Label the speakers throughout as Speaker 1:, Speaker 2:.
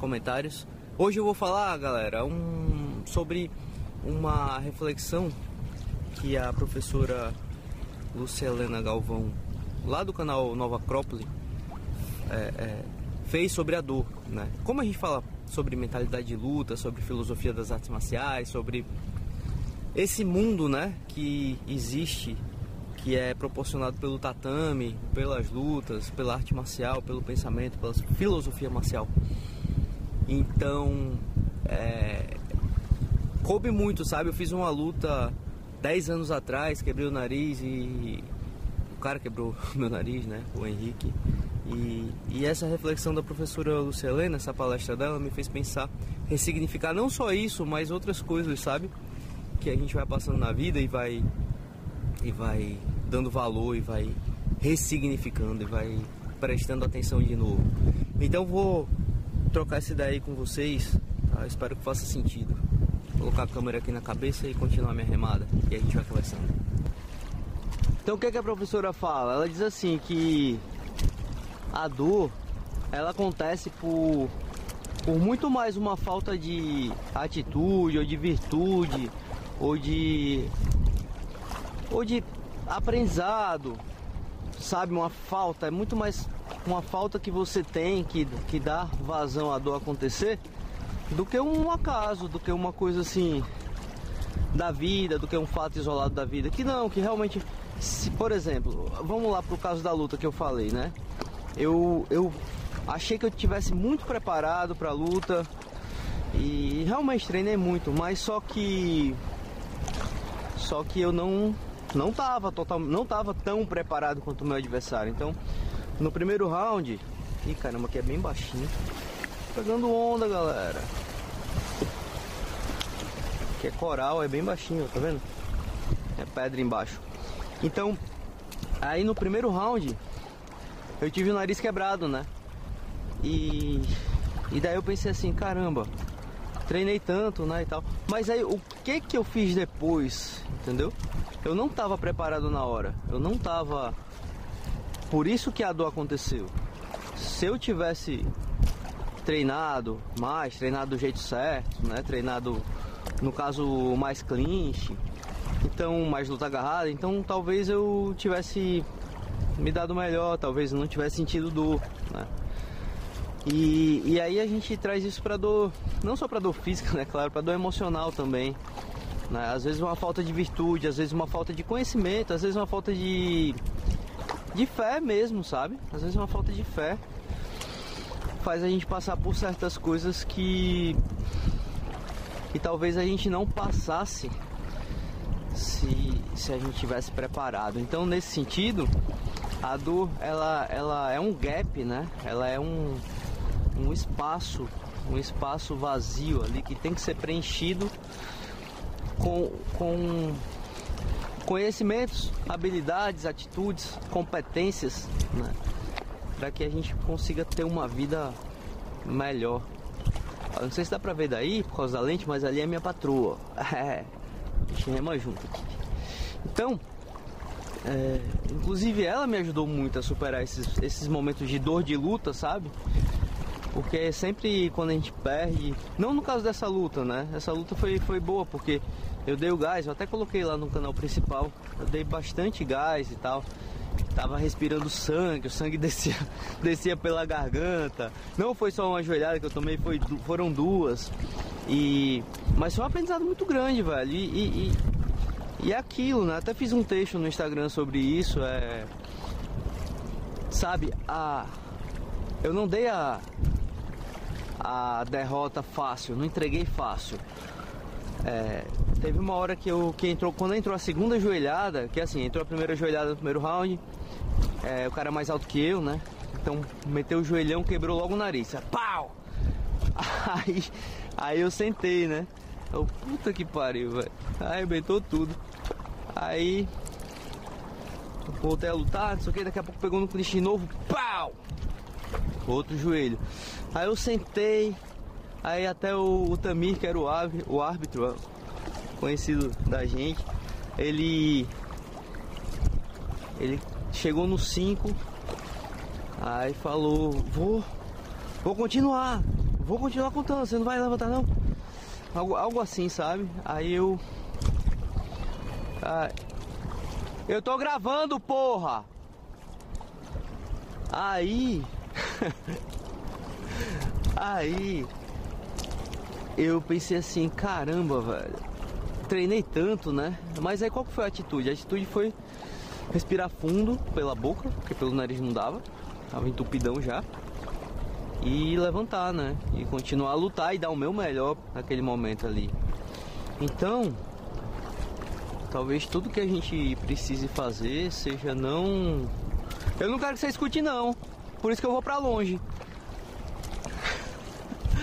Speaker 1: comentários. Hoje eu vou falar, galera, um, sobre uma reflexão que a professora Lúcia Helena Galvão, lá do canal Nova Acrópole, é, é, fez sobre a dor. Né? Como a gente fala sobre mentalidade de luta, sobre filosofia das artes marciais, sobre esse mundo né, que existe, que é proporcionado pelo tatame, pelas lutas, pela arte marcial, pelo pensamento, pela filosofia marcial. Então, é, coube muito, sabe? Eu fiz uma luta 10 anos atrás, quebrei o nariz e o cara quebrou meu nariz, né? O Henrique. E, e essa reflexão da professora Lucelena, essa palestra dela, me fez pensar, ressignificar não só isso, mas outras coisas, sabe? Que a gente vai passando na vida e vai e vai dando valor e vai ressignificando e vai prestando atenção de novo. Então vou trocar essa ideia aí com vocês. Tá? Espero que faça sentido. Vou colocar a câmera aqui na cabeça e continuar minha remada. E a gente vai conversando. Então o que, é que a professora fala? Ela diz assim que a dor ela acontece por, por muito mais uma falta de atitude ou de virtude ou de ou de aprendizado, sabe, uma falta, é muito mais uma falta que você tem que, que dá vazão à dor acontecer do que um acaso, do que uma coisa assim da vida, do que um fato isolado da vida. Que não, que realmente, se, por exemplo, vamos lá pro caso da luta que eu falei, né? Eu, eu achei que eu tivesse muito preparado para a luta e realmente treinei muito, mas só que só que eu não não tava total, não tava tão preparado quanto o meu adversário. Então, no primeiro round, ih caramba, aqui é bem baixinho. Pegando onda, galera. Aqui é coral, é bem baixinho, tá vendo? É pedra embaixo. Então, aí no primeiro round, eu tive o nariz quebrado, né? E, e daí eu pensei assim, caramba, treinei tanto, né, e tal. Mas aí, o que que eu fiz depois, entendeu? Eu não estava preparado na hora. Eu não estava. Por isso que a dor aconteceu. Se eu tivesse treinado mais, treinado do jeito certo, né? Treinado no caso mais clinch, então mais luta agarrada, então talvez eu tivesse me dado melhor, talvez não tivesse sentido dor, né? E, e aí a gente traz isso para dor, não só para dor física, né? Claro, para dor emocional também. Né? Às vezes uma falta de virtude, às vezes uma falta de conhecimento, às vezes uma falta de, de fé mesmo, sabe? Às vezes uma falta de fé faz a gente passar por certas coisas que que talvez a gente não passasse se, se a gente tivesse preparado. Então nesse sentido, a dor ela, ela é um gap, né? Ela é um, um espaço, um espaço vazio ali que tem que ser preenchido com, com conhecimentos, habilidades, atitudes, competências, né? para que a gente consiga ter uma vida melhor. Eu não sei se dá pra ver daí por causa da lente, mas ali é minha patroa. É, a gente rema junto aqui. Então, é, inclusive ela me ajudou muito a superar esses, esses momentos de dor de luta, sabe? Porque sempre quando a gente perde, não no caso dessa luta, né? Essa luta foi, foi boa, porque eu dei o gás, eu até coloquei lá no canal principal, eu dei bastante gás e tal. Tava respirando sangue, o sangue descia, descia pela garganta. Não foi só uma joelhada que eu tomei, foi, foram duas. E, mas foi um aprendizado muito grande, velho. E, e, e, e é aquilo, né? Até fiz um texto no Instagram sobre isso. É, sabe, a, eu não dei a, a derrota fácil, não entreguei fácil. É, teve uma hora que eu que entrou quando entrou a segunda joelhada, que assim, entrou a primeira joelhada no primeiro round, é, o cara é mais alto que eu, né? Então meteu o joelhão, quebrou logo o nariz. Pau! Aí, aí eu sentei, né? Eu, puta que pariu, velho. Arrebentou tudo. Aí voltei a lutar, não sei o que, daqui a pouco pegou no clinch de novo, pau! Outro joelho. Aí eu sentei, aí até o, o Tamir, que era o, o árbitro, conhecido da gente, ele ele chegou no 5, aí falou, vou, vou continuar. vou continuar contando, você não vai levantar não? Algo, algo assim, sabe? Aí eu. Ah, eu tô gravando, porra! Aí. aí. Eu pensei assim, caramba, velho. Treinei tanto, né? Mas aí qual foi a atitude? A atitude foi respirar fundo pela boca, porque pelo nariz não dava. Tava entupidão já e levantar, né? E continuar a lutar e dar o meu melhor naquele momento ali. Então, talvez tudo que a gente precise fazer seja não. Eu não quero que você escute, não. Por isso que eu vou pra longe.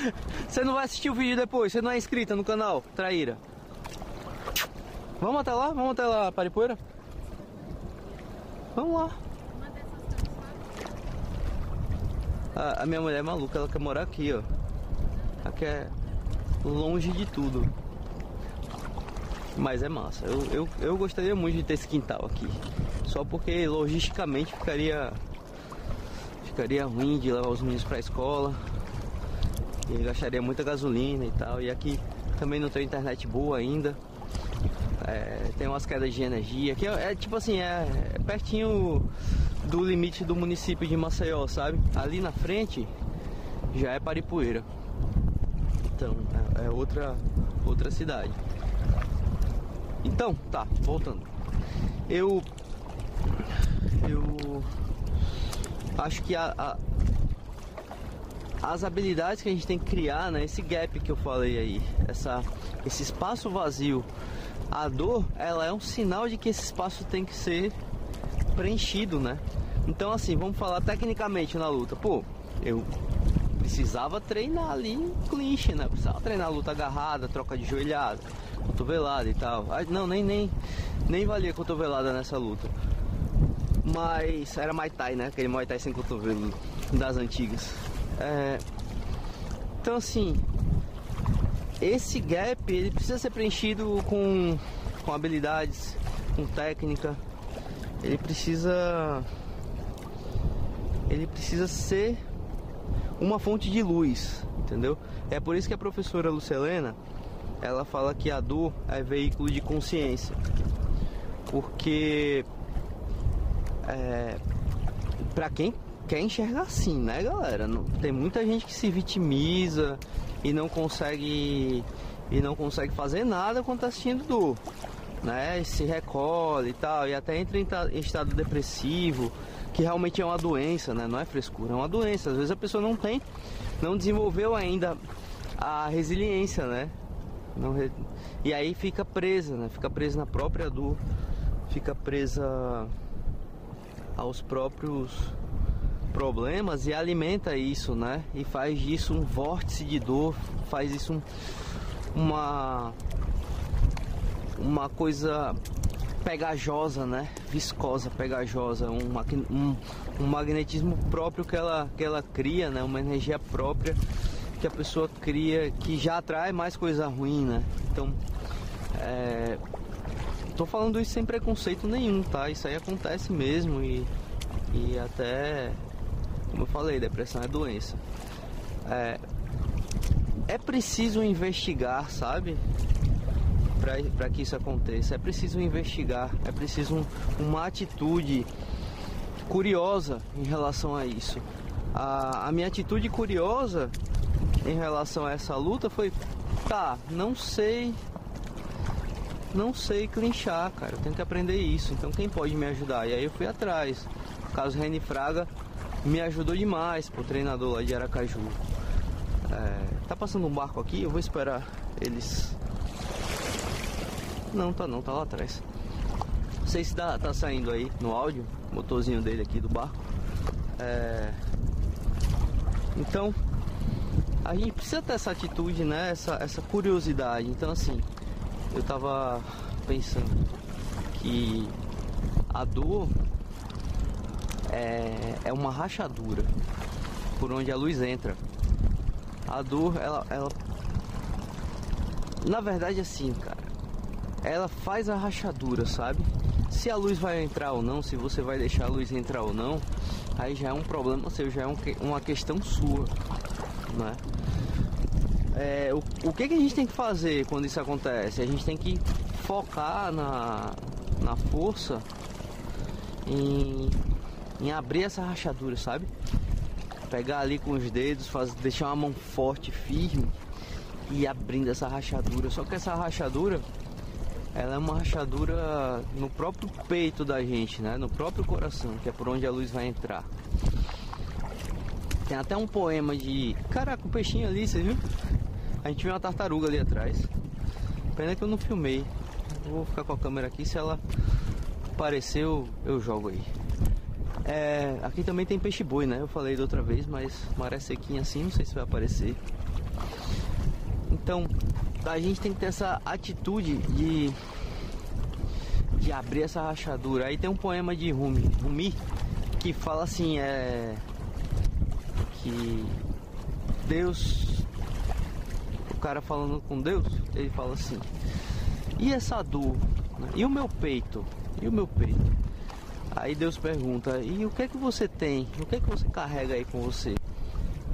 Speaker 1: Você não vai assistir o vídeo depois, você não é inscrita no canal, traíra. Vamos até lá? Vamos até lá, Paripoeira? Vamos lá. A, a, minha mulher é maluca, ela quer morar aqui, ó. Ela quer longe de tudo. Mas é massa. Eu, eu, eu gostaria muito de ter esse quintal aqui. Só porque logisticamente ficaria. Ficaria ruim de levar os meninos pra escola. E gastaria muita gasolina e tal. E aqui também não tem internet boa ainda. É, tem umas quedas de energia. Aqui é, é tipo assim, é, é pertinho do limite do município de Maceió, sabe? Ali na frente já é Paripoeira. Então, é, é outra outra cidade. Então, tá, voltando. Eu eu acho que a, a, as habilidades que a gente tem que criar, né, esse gap que eu falei aí, essa esse espaço vazio, a dor, ela é um sinal de que esse espaço tem que ser preenchido, né? Então assim, vamos falar tecnicamente na luta. Pô, eu precisava treinar ali clinch, né? Precisava treinar luta agarrada, troca de joelhada, cotovelada e tal. Não, nem, nem, nem valia cotovelada nessa luta. Mas era Muay Thai, né? Aquele Muay Thai sem cotovelo das antigas. É... Então assim, esse gap ele precisa ser preenchido com, com habilidades, com técnica. Ele precisa ele precisa ser uma fonte de luz, entendeu? É por isso que a professora Lucelena ela fala que a dor é veículo de consciência, porque é, para quem quer enxergar assim, né, galera? Tem muita gente que se vitimiza e não consegue e não consegue fazer nada quando tá assistindo dor, né? Se recolhe e tal, e até entra em estado depressivo que realmente é uma doença, né? Não é frescura, é uma doença. Às vezes a pessoa não tem, não desenvolveu ainda a resiliência, né? Não, e aí fica presa, né? Fica presa na própria dor, fica presa aos próprios problemas e alimenta isso, né? E faz disso um vórtice de dor, faz isso um, uma uma coisa pegajosa, né? Viscosa, pegajosa, um, um, um magnetismo próprio que ela, que ela cria, né? Uma energia própria que a pessoa cria que já atrai mais coisa ruim, né? Então, é, tô falando isso sem preconceito nenhum, tá? Isso aí acontece mesmo e, e até, como eu falei, depressão é doença. É, é preciso investigar, sabe? para que isso aconteça. É preciso investigar, é preciso um, uma atitude curiosa em relação a isso. A, a minha atitude curiosa em relação a essa luta foi: tá, não sei não sei clinchar, cara. Eu tenho que aprender isso. Então quem pode me ajudar? E aí eu fui atrás. Caso Reni Fraga me ajudou demais, o treinador lá de Aracaju. É, tá passando um barco aqui, eu vou esperar eles não, tá não, tá lá atrás. Não sei se dá, tá saindo aí no áudio, motorzinho dele aqui do barco. É... Então, a gente precisa ter essa atitude, né? Essa, essa curiosidade. Então, assim, eu tava pensando que a dor é, é uma rachadura por onde a luz entra. A dor, ela, ela. Na verdade, assim, cara ela faz a rachadura, sabe? Se a luz vai entrar ou não, se você vai deixar a luz entrar ou não, aí já é um problema seu, já é um, uma questão sua, né? é, o, o que, que a gente tem que fazer quando isso acontece? A gente tem que focar na, na força em, em abrir essa rachadura, sabe? Pegar ali com os dedos, faz, deixar uma mão forte, firme e abrindo essa rachadura. Só que essa rachadura, ela é uma rachadura no próprio peito da gente, né? No próprio coração, que é por onde a luz vai entrar. Tem até um poema de. Caraca, o um peixinho ali, você viu? A gente viu uma tartaruga ali atrás. Pena que eu não filmei. vou ficar com a câmera aqui, se ela aparecer eu, eu jogo aí. É, aqui também tem peixe boi, né? Eu falei da outra vez, mas maré sequinha assim, não sei se vai aparecer. Então, a gente tem que ter essa atitude de de abrir essa rachadura. Aí tem um poema de Rumi, Rumi que fala assim, é que Deus o cara falando com Deus, ele fala assim: "E essa dor? Né? E o meu peito? E o meu peito?" Aí Deus pergunta: "E o que é que você tem? O que é que você carrega aí com você?"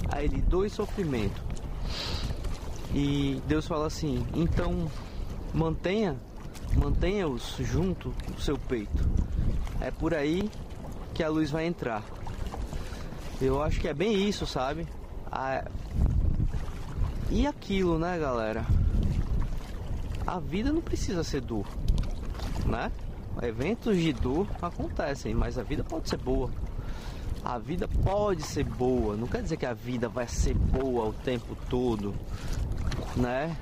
Speaker 1: Aí ele: "Dor e sofrimento." E Deus fala assim: "Então mantenha mantenha-os junto do seu peito. É por aí que a luz vai entrar." Eu acho que é bem isso, sabe? A... E aquilo, né, galera? A vida não precisa ser dor, né? Eventos de dor acontecem, mas a vida pode ser boa. A vida pode ser boa, não quer dizer que a vida vai ser boa o tempo todo, né?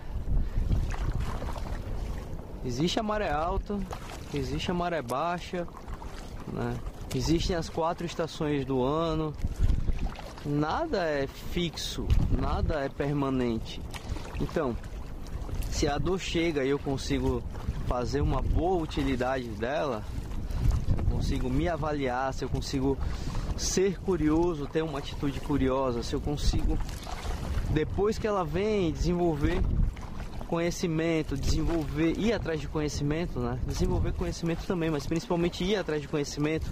Speaker 1: Existe a maré alta, existe a maré baixa, né? Existem as quatro estações do ano. Nada é fixo, nada é permanente. Então, se a dor chega e eu consigo fazer uma boa utilidade dela, eu consigo me avaliar, se eu consigo ser curioso, ter uma atitude curiosa, se eu consigo, depois que ela vem, desenvolver conhecimento, desenvolver, ir atrás de conhecimento, né? Desenvolver conhecimento também, mas principalmente ir atrás de conhecimento,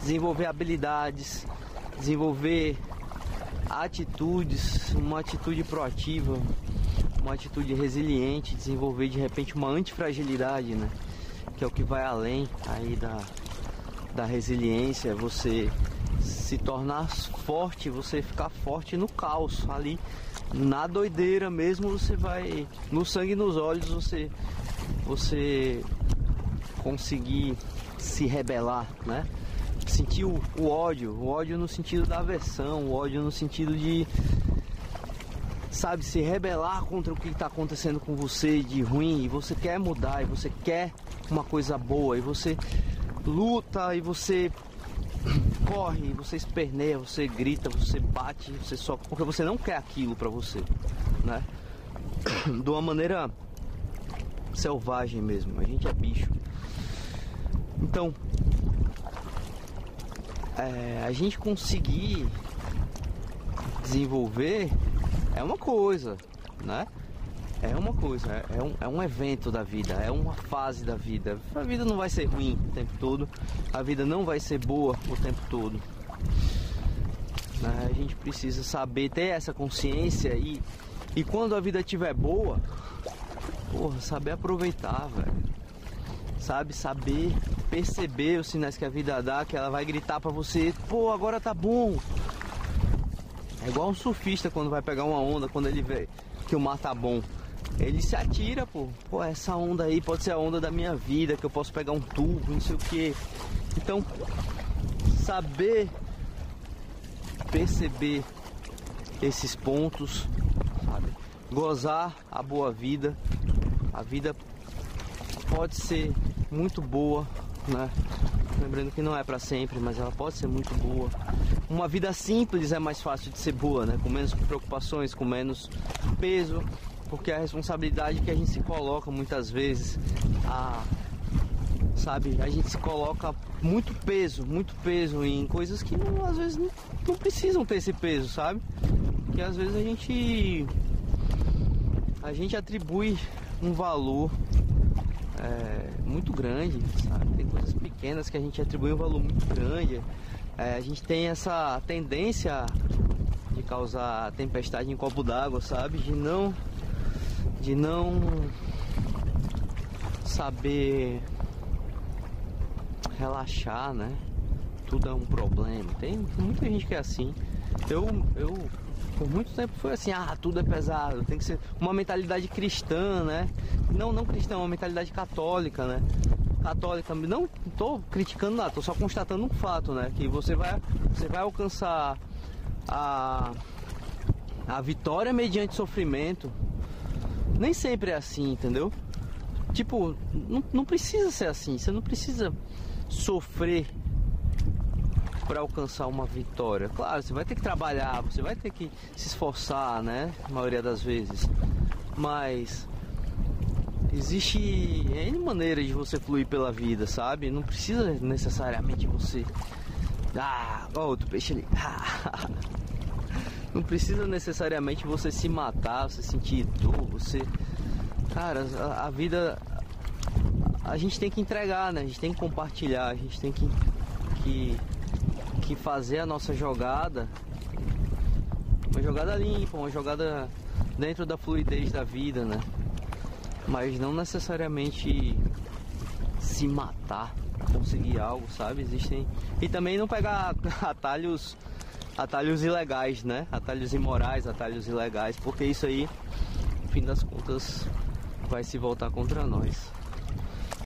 Speaker 1: desenvolver habilidades, desenvolver atitudes, uma atitude proativa, uma atitude resiliente, desenvolver de repente uma antifragilidade, né? Que é o que vai além aí da, da resiliência, você se tornar forte, você ficar forte no caos ali na doideira mesmo você vai no sangue nos olhos você você conseguir se rebelar, né? Sentir o, o ódio, o ódio no sentido da aversão, o ódio no sentido de sabe, se rebelar contra o que está acontecendo com você de ruim e você quer mudar e você quer uma coisa boa e você luta e você corre, você esperneia, você grita, você bate, você só porque você não quer aquilo para você, né? De uma maneira selvagem mesmo. A gente é bicho. Então, é, a gente conseguir desenvolver é uma coisa, né? É uma coisa, é, é um, é um evento da vida, é uma fase da vida. A vida não vai ser ruim o tempo todo, a vida não vai ser boa o tempo todo. Né? A gente precisa saber ter essa consciência e, e quando a vida estiver boa, porra, saber aproveitar, velho. Sabe, saber perceber os sinais que a vida dá, que ela vai gritar para você, pô, agora tá bom. É igual um surfista quando vai pegar uma onda, quando ele vê que o mar tá bom ele se atira, pô. Pô, essa onda aí pode ser a onda da minha vida, que eu posso pegar um tubo, não sei o que. Então, saber perceber esses pontos, sabe? Gozar a boa vida. A vida pode ser muito boa, né? Lembrando que não é para sempre, mas ela pode ser muito boa. Uma vida simples é mais fácil de ser boa, né? Com menos preocupações, com menos peso, porque a responsabilidade que a gente se coloca muitas vezes, a, sabe, a gente se coloca muito peso, muito peso em coisas que não, às vezes não, não precisam ter esse peso, sabe? Que às vezes a gente a gente atribui um valor é, muito grande, sabe? Tem coisas pequenas que a gente atribui um valor muito grande. É, a gente tem essa tendência de causar tempestade em copo d'água, sabe? De não de não saber relaxar, né? Tudo é um problema. Tem muita gente que é assim. Eu eu por muito tempo foi assim, ah, tudo é pesado, tem que ser uma mentalidade cristã, né? Não, não cristã, uma mentalidade católica, né? Católica, não tô criticando nada, tô só constatando um fato, né? Que você vai, você vai alcançar a, a vitória mediante sofrimento. Nem sempre é assim, entendeu? Tipo, não, não precisa ser assim, você não precisa sofrer para alcançar uma vitória. Claro, você vai ter que trabalhar, você vai ter que se esforçar, né? A maioria das vezes. Mas existe N maneiras de você fluir pela vida, sabe? Não precisa necessariamente você. Ah, ó, outro peixe ali. Não precisa necessariamente você se matar, você sentir dor, você. Cara, a, a vida. A gente tem que entregar, né? A gente tem que compartilhar, a gente tem que, que que fazer a nossa jogada uma jogada limpa, uma jogada dentro da fluidez da vida, né? Mas não necessariamente se matar conseguir algo, sabe? Existem. E também não pegar atalhos atalhos ilegais, né? Atalhos imorais, atalhos ilegais, porque isso aí, no fim das contas, vai se voltar contra nós.